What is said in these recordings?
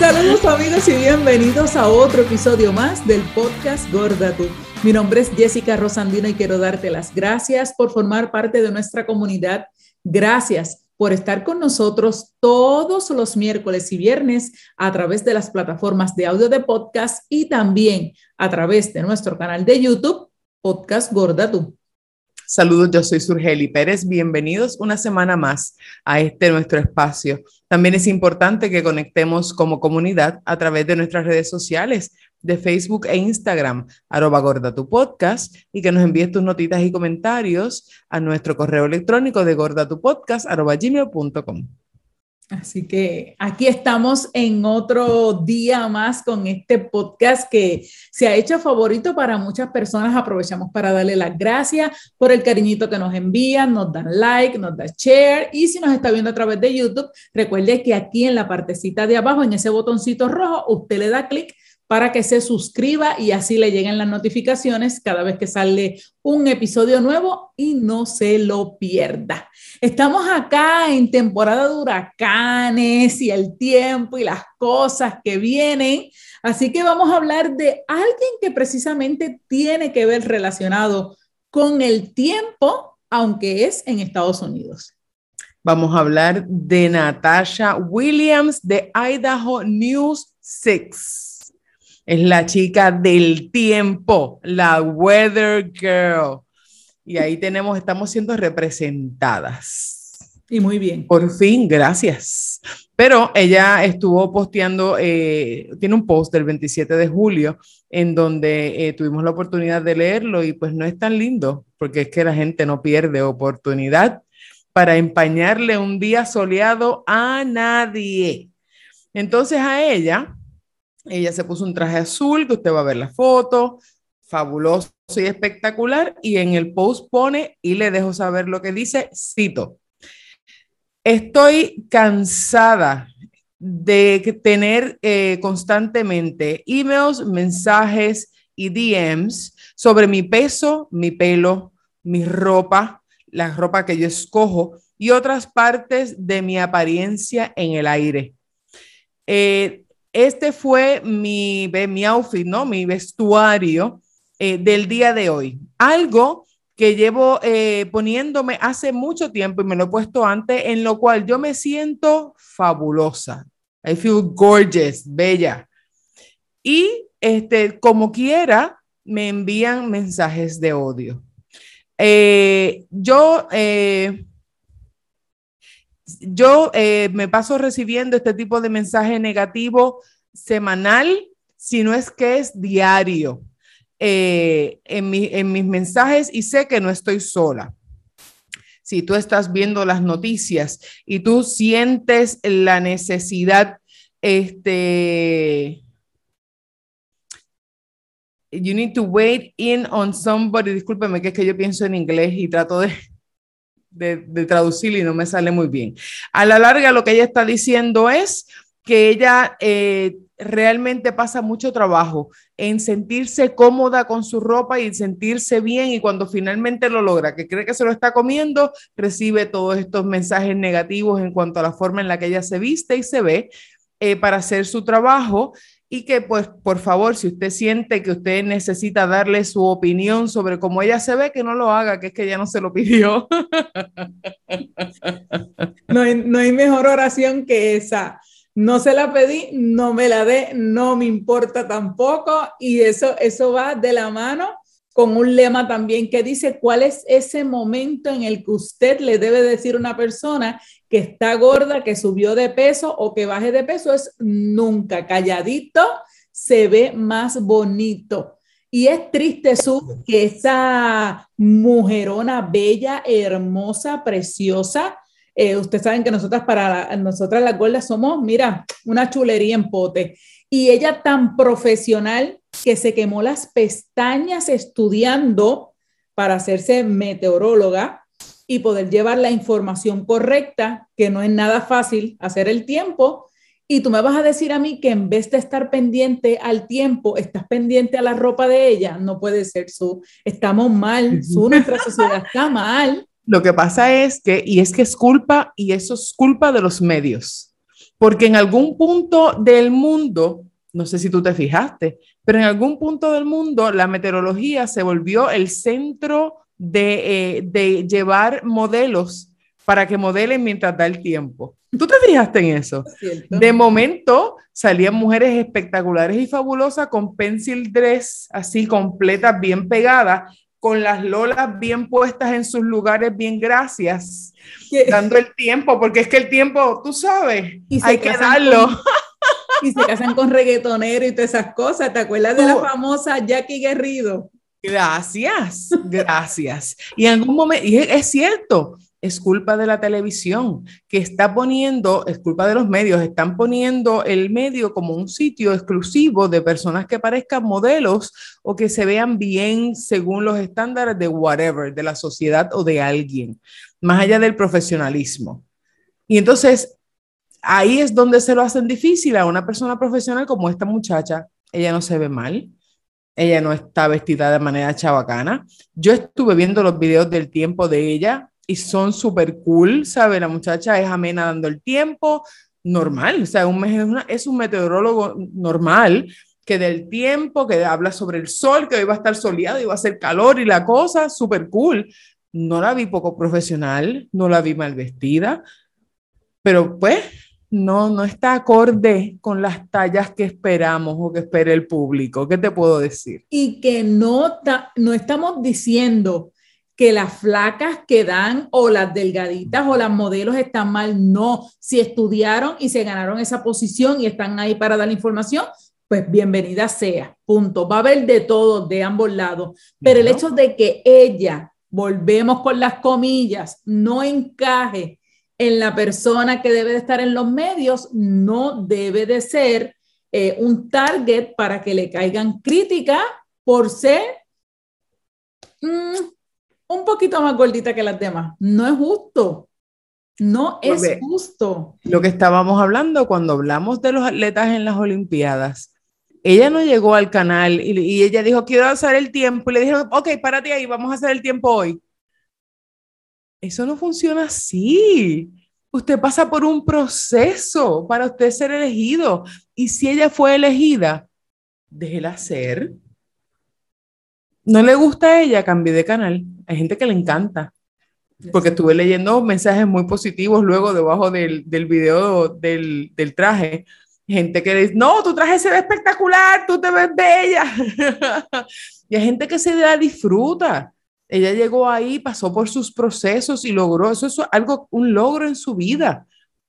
Saludos amigos y bienvenidos a otro episodio más del podcast Gorda Tú. Mi nombre es Jessica Rosandino y quiero darte las gracias por formar parte de nuestra comunidad. Gracias por estar con nosotros todos los miércoles y viernes a través de las plataformas de audio de podcast y también a través de nuestro canal de YouTube, Podcast Gorda Tú. Saludos, yo soy Surgeli Pérez. Bienvenidos una semana más a este nuestro espacio. También es importante que conectemos como comunidad a través de nuestras redes sociales de Facebook e Instagram, arroba gorda tu podcast, y que nos envíes tus notitas y comentarios a nuestro correo electrónico de gordatupodcast, arroba gmail.com. Así que aquí estamos en otro día más con este podcast que se ha hecho favorito para muchas personas. Aprovechamos para darle las gracias por el cariñito que nos envían, nos dan like, nos da share y si nos está viendo a través de YouTube, recuerde que aquí en la partecita de abajo, en ese botoncito rojo, usted le da clic para que se suscriba y así le lleguen las notificaciones cada vez que sale un episodio nuevo y no se lo pierda. Estamos acá en temporada de huracanes y el tiempo y las cosas que vienen, así que vamos a hablar de alguien que precisamente tiene que ver relacionado con el tiempo, aunque es en Estados Unidos. Vamos a hablar de Natasha Williams de Idaho News 6 es la chica del tiempo, la Weather Girl. Y ahí tenemos, estamos siendo representadas. Y muy bien. Por fin, gracias. Pero ella estuvo posteando, eh, tiene un post del 27 de julio en donde eh, tuvimos la oportunidad de leerlo y pues no es tan lindo, porque es que la gente no pierde oportunidad para empañarle un día soleado a nadie. Entonces a ella ella se puso un traje azul, que usted va a ver la foto, fabuloso y espectacular, y en el post pone, y le dejo saber lo que dice, cito, estoy cansada de tener eh, constantemente emails, mensajes y DMs sobre mi peso, mi pelo, mi ropa, la ropa que yo escojo y otras partes de mi apariencia en el aire. Eh, este fue mi, mi outfit, ¿no? Mi vestuario eh, del día de hoy. Algo que llevo eh, poniéndome hace mucho tiempo y me lo he puesto antes, en lo cual yo me siento fabulosa. I feel gorgeous, bella. Y este, como quiera, me envían mensajes de odio. Eh, yo yo me paso recibiendo este tipo de mensaje negativo semanal, si no es que es diario eh, en, en mis mensajes y sé que no estoy sola. Si tú estás viendo las noticias y tú sientes la necesidad, este, you need to wait in on somebody, discúlpeme que es que yo pienso en inglés y trato de, de, traducir y no me sale muy bien. A la larga, lo que ella está diciendo es que ella eh, realmente pasa mucho trabajo en sentirse cómoda con su ropa y sentirse bien y cuando finalmente lo logra, que cree que se lo está comiendo, recibe todos estos mensajes negativos en cuanto a la forma en la que ella se viste y se ve eh, para hacer su trabajo y que pues por favor, si usted siente que usted necesita darle su opinión sobre cómo ella se ve, que no lo haga, que es que ella no se lo pidió. No hay, no hay mejor oración que esa. No se la pedí, no me la dé, no me importa tampoco. Y eso, eso va de la mano con un lema también que dice cuál es ese momento en el que usted le debe decir a una persona que está gorda, que subió de peso o que baje de peso, es nunca calladito, se ve más bonito. Y es triste, Su, que esa mujerona bella, hermosa, preciosa, eh, ustedes saben que nosotras para nosotras las gordas somos, mira, una chulería en pote. Y ella tan profesional que se quemó las pestañas estudiando para hacerse meteoróloga y poder llevar la información correcta, que no es nada fácil hacer el tiempo. Y tú me vas a decir a mí que en vez de estar pendiente al tiempo, estás pendiente a la ropa de ella. No puede ser, Su. Estamos mal, Su, nuestra sociedad está mal. Lo que pasa es que, y es que es culpa, y eso es culpa de los medios porque en algún punto del mundo, no sé si tú te fijaste, pero en algún punto del mundo la meteorología se volvió el centro de, eh, de llevar modelos para que modelen mientras da el tiempo. ¿Tú te fijaste en eso? De momento salían mujeres espectaculares y fabulosas con pencil dress así completas, bien pegadas, con las lolas bien puestas en sus lugares, bien gracias, dando el tiempo, porque es que el tiempo, tú sabes, hay que darlo. y se casan con reggaetonero y todas esas cosas. ¿Te acuerdas de la famosa Jackie Guerrido? Gracias, gracias. Y en algún momento, y es cierto, es culpa de la televisión, que está poniendo, es culpa de los medios, están poniendo el medio como un sitio exclusivo de personas que parezcan modelos o que se vean bien según los estándares de whatever, de la sociedad o de alguien, más allá del profesionalismo. Y entonces, ahí es donde se lo hacen difícil a una persona profesional como esta muchacha. Ella no se ve mal, ella no está vestida de manera chabacana. Yo estuve viendo los videos del tiempo de ella y son súper cool, ¿sabes? La muchacha es amena dando el tiempo, normal, o sea, un, es un meteorólogo normal que del tiempo, que habla sobre el sol, que hoy va a estar soleado y va a hacer calor y la cosa, súper cool. No la vi poco profesional, no la vi mal vestida, pero pues no, no está acorde con las tallas que esperamos o que espera el público. ¿Qué te puedo decir? Y que no, no estamos diciendo que las flacas que dan o las delgaditas o las modelos están mal. No, si estudiaron y se ganaron esa posición y están ahí para dar información, pues bienvenida sea. Punto. Va a haber de todo, de ambos lados. Pero el hecho de que ella, volvemos con las comillas, no encaje en la persona que debe de estar en los medios, no debe de ser eh, un target para que le caigan críticas por ser mm, un poquito más gordita que las demás. No es justo. No es justo. Lo que estábamos hablando cuando hablamos de los atletas en las Olimpiadas, ella no llegó al canal y, ella dijo, quiero hacer el tiempo. Y le dijeron, ok, párate ahí, vamos a hacer el tiempo hoy. Eso no funciona así. Usted pasa por un proceso para usted ser elegido. Y si ella fue elegida, déjela ser no le gusta a ella, cambié de canal. Hay gente que le encanta. Porque estuve leyendo mensajes muy positivos luego debajo del, del video del, del traje. Gente que dice, no, tu traje se ve espectacular, tú te ves bella. y hay gente que se la disfruta. Ella llegó ahí, pasó por sus procesos y logró, eso es algo, un logro en su vida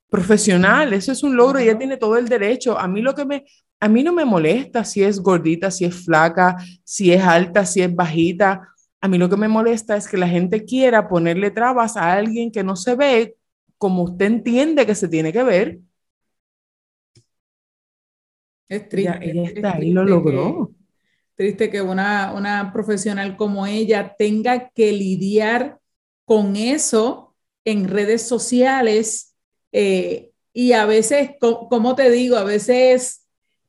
profesional, eso es un logro y ella tiene todo el derecho. A mí lo que me, a mí no me molesta si es gordita, si es flaca, si es alta, si es bajita. A mí lo que me molesta es que la gente quiera ponerle trabas a alguien que no se ve como usted entiende que se tiene que ver. Es triste. ella está ahí, lo logró. triste que una, una profesional como ella tenga que lidiar con eso en redes sociales eh, y a veces, como te digo, a veces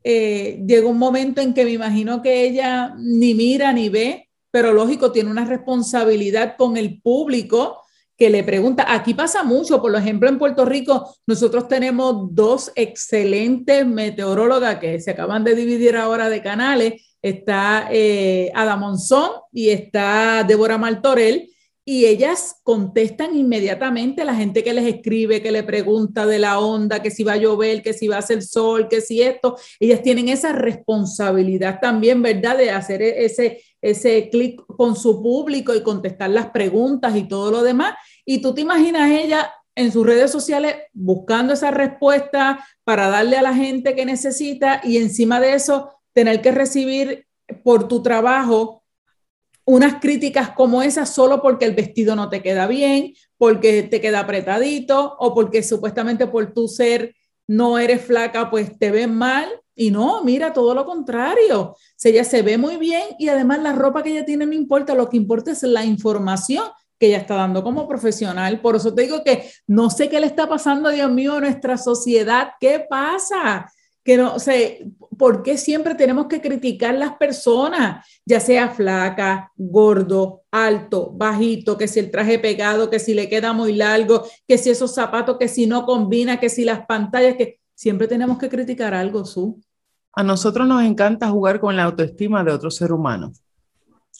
eh, llega un momento en que me imagino que ella ni mira ni ve, pero lógico, tiene una responsabilidad con el público que le pregunta. Aquí pasa mucho, por ejemplo, en Puerto Rico nosotros tenemos dos excelentes meteorólogas que se acaban de dividir ahora de canales. Está eh, Ada Monzón y está Débora Martorell y ellas contestan inmediatamente a la gente que les escribe, que le pregunta de la onda, que si va a llover, que si va a hacer sol, que si esto. Ellas tienen esa responsabilidad también, ¿verdad? De hacer e-, ese, ese clic con su público y contestar las preguntas y todo lo demás. Y tú te imaginas ella en sus redes sociales buscando esa respuesta para darle a la gente que necesita y encima de eso tener que recibir por tu trabajo unas críticas como esas solo porque el vestido no te queda bien, porque te queda apretadito o porque supuestamente por tu ser no eres flaca, pues te ven mal. Y no, mira, todo lo contrario. Si ella se ve muy bien y además la ropa que ella tiene no importa, lo que importa es la información que ella está dando como profesional. Por eso te digo que no sé qué le está pasando, Dios mío, a nuestra sociedad. ¿Qué pasa? Que no sé, ¿por qué siempre tenemos que criticar las personas, ya sea flaca, gordo, alto, bajito, que si el traje pegado, que si le queda muy largo, que si esos zapatos, que si no combina, que si las pantallas, que siempre tenemos que criticar algo, Su. A nosotros nos encanta jugar con la autoestima de otro ser humano.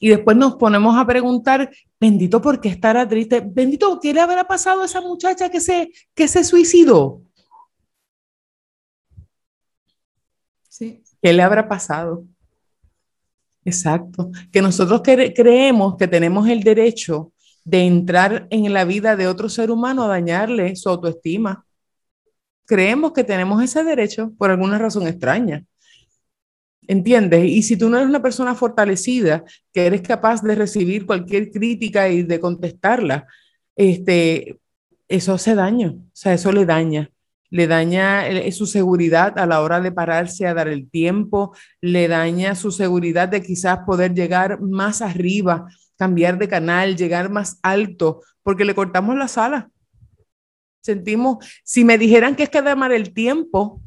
Y después nos ponemos a preguntar, bendito, ¿por qué estará triste? Bendito, ¿qué le habrá pasado a esa muchacha que se, que se suicidó? ¿Qué le habrá pasado? Exacto. Que nosotros creemos que tenemos el derecho de entrar en la vida de otro ser humano a dañarle su autoestima. Creemos que tenemos ese derecho por alguna razón extraña. ¿Entiendes? Y si tú no eres una persona fortalecida, que eres capaz de recibir cualquier crítica y de contestarla, este, eso hace daño, o sea, eso le daña. Le daña su seguridad a la hora de pararse a dar el tiempo, le daña su seguridad de quizás poder llegar más arriba, cambiar de canal, llegar más alto, porque le cortamos la sala. Sentimos, si me dijeran que es que amar el tiempo,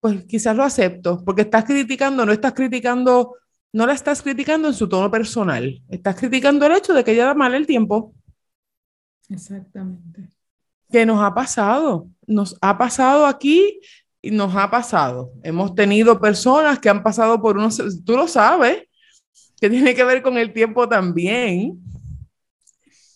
pues quizás lo acepto, porque estás criticando, no estás criticando, no la estás criticando en su tono personal, estás criticando el hecho de que ella da mal el tiempo. Exactamente. ¿Qué nos ha pasado? Nos ha pasado aquí y nos ha pasado. Hemos tenido personas que han pasado por unos, tú lo sabes, que tiene que ver con el tiempo también.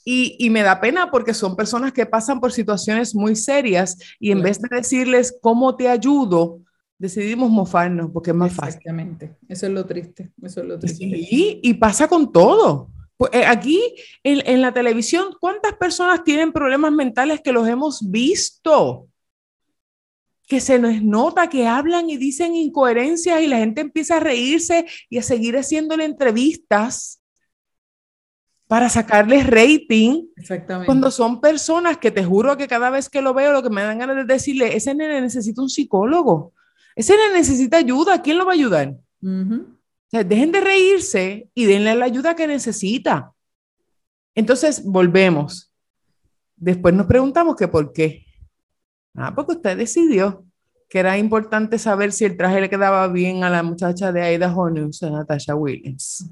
Y, y, me da pena porque son personas que pasan por situaciones muy serias y en vez de decirles cómo te ayudo, decidimos mofarnos porque es más fácil. Exactamente, eso es lo triste, eso es lo triste. Sí, y pasa con todo. Pues, eh, aquí en, en, la televisión, ¿cuántas personas tienen problemas mentales que los hemos visto? Que se nos nota que hablan y dicen incoherencias y la gente empieza a reírse y a seguir haciéndole entrevistas para sacarles rating. Exactamente. Cuando son personas que te juro que cada vez que lo veo, lo que me dan ganas de decirle, ese nene necesita un psicólogo ese necesita ayuda. ¿Quién lo va a ayudar? Dejen de reírse y denle la ayuda que necesita. Entonces, volvemos. Después nos preguntamos que por qué. Ah, porque usted decidió que era importante saber si el traje le quedaba bien a la muchacha de Aida Honus, a Natasha Williams.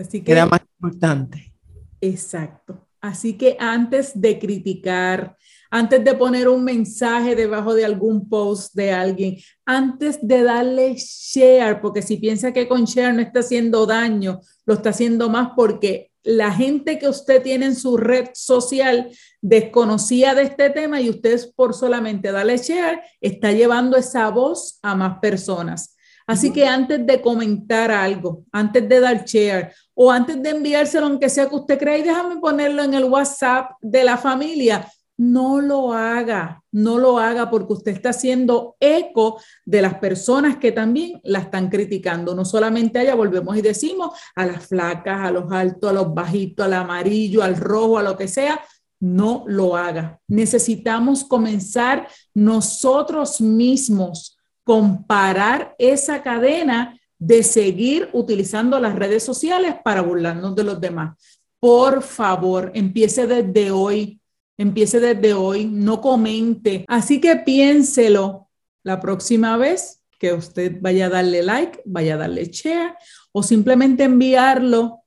Así que, era más importante. Exacto. Así que antes de criticar, antes de poner un mensaje debajo de algún post de alguien, antes de darle share, porque si piensa que con share no está haciendo daño, lo está haciendo más porque la gente que usted tiene en su red social desconocía de este tema y usted por solamente darle share está llevando esa voz a más personas. Así que antes de comentar algo, antes de dar share o antes de enviárselo, aunque sea que usted crea, y déjame ponerlo en el WhatsApp de la familia, no lo haga, no lo haga porque usted está haciendo eco de las personas que también la están criticando. No solamente a ella, volvemos y decimos a las flacas, a los altos, a los bajitos, al amarillo, al rojo, a lo que sea, no lo haga. Necesitamos comenzar nosotros mismos, comparar esa cadena de seguir utilizando las redes sociales para burlarnos de los demás. Por favor, empiece desde hoy Empiece desde hoy, no comente. Así que piénselo la próxima vez que usted vaya a darle like, vaya a darle share o simplemente enviarlo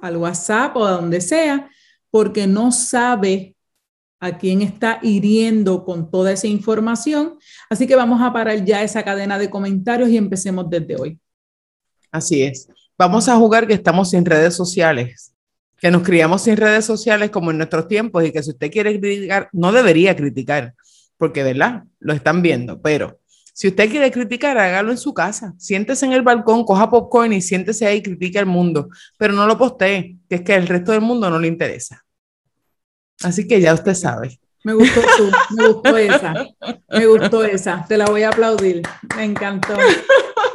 al WhatsApp o a donde sea, porque no sabe a quién está hiriendo con toda esa información. Así que vamos a parar ya esa cadena de comentarios y empecemos desde hoy. Así es. Vamos a jugar que estamos sin redes sociales que nos criamos sin redes sociales como en nuestros tiempos y que si usted quiere criticar, no debería criticar, porque, ¿verdad? Lo están viendo, pero si usted quiere criticar, hágalo en su casa. Siéntese en el balcón, coja popcorn y siéntese ahí y critique al mundo, pero no lo postee, que es que el resto del mundo no le interesa. Así que ya usted sabe. Me gustó tú, me gustó esa, me gustó esa, te la voy a aplaudir, me encantó.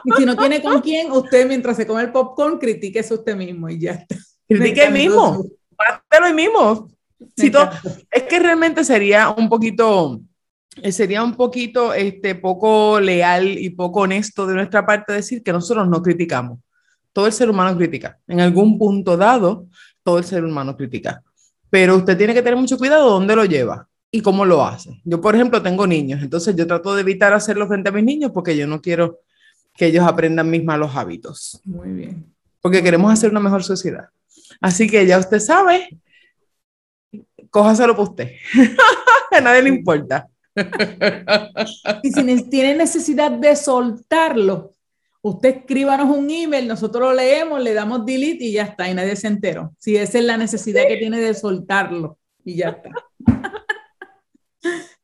Y si no tiene con quién, usted mientras se come el popcorn, critique eso usted mismo y ya está. Critique el mismo, pártelo el mismo. es que realmente sería un poquito, eh, sería un poquito este, poco leal y poco honesto de nuestra parte decir que nosotros no criticamos. Todo el ser humano critica. En algún punto dado, todo el ser humano critica. Pero usted tiene que tener mucho cuidado dónde lo lleva y cómo lo hace. Yo, por ejemplo, tengo niños, entonces yo trato de evitar hacerlo frente a mis niños porque yo no quiero que ellos aprendan mis malos hábitos. Muy bien. Porque queremos hacer una mejor sociedad. Así que ya usted sabe, cójaselo para usted. a nadie le importa. y si tiene necesidad de soltarlo, usted escríbanos un email, nosotros lo leemos, le damos delete y ya está, y nadie se enteró. Si esa es la necesidad que tiene de soltarlo, y ya está.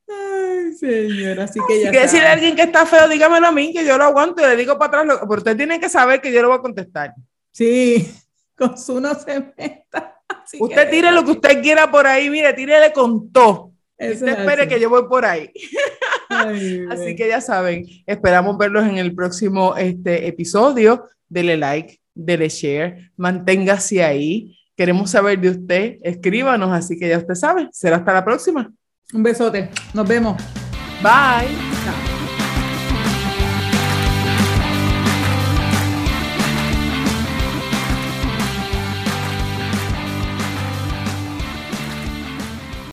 Ay, señora, así que ya. Si decirle a alguien que está feo, dígamelo a mí, que yo lo aguanto y le digo para atrás, pero usted tiene que saber que yo lo voy a contestar. Sí, con su no se meta. usted tire lo que usted quiera por ahí, mire, tírele con todo. Usted espere que yo voy por ahí. así que ya saben, esperamos verlos en el próximo este, episodio. Dele like, dele share, manténgase ahí. Queremos saber de usted, escríbanos, así que ya usted sabe. Será hasta la próxima. Un besote, nos vemos. Bye.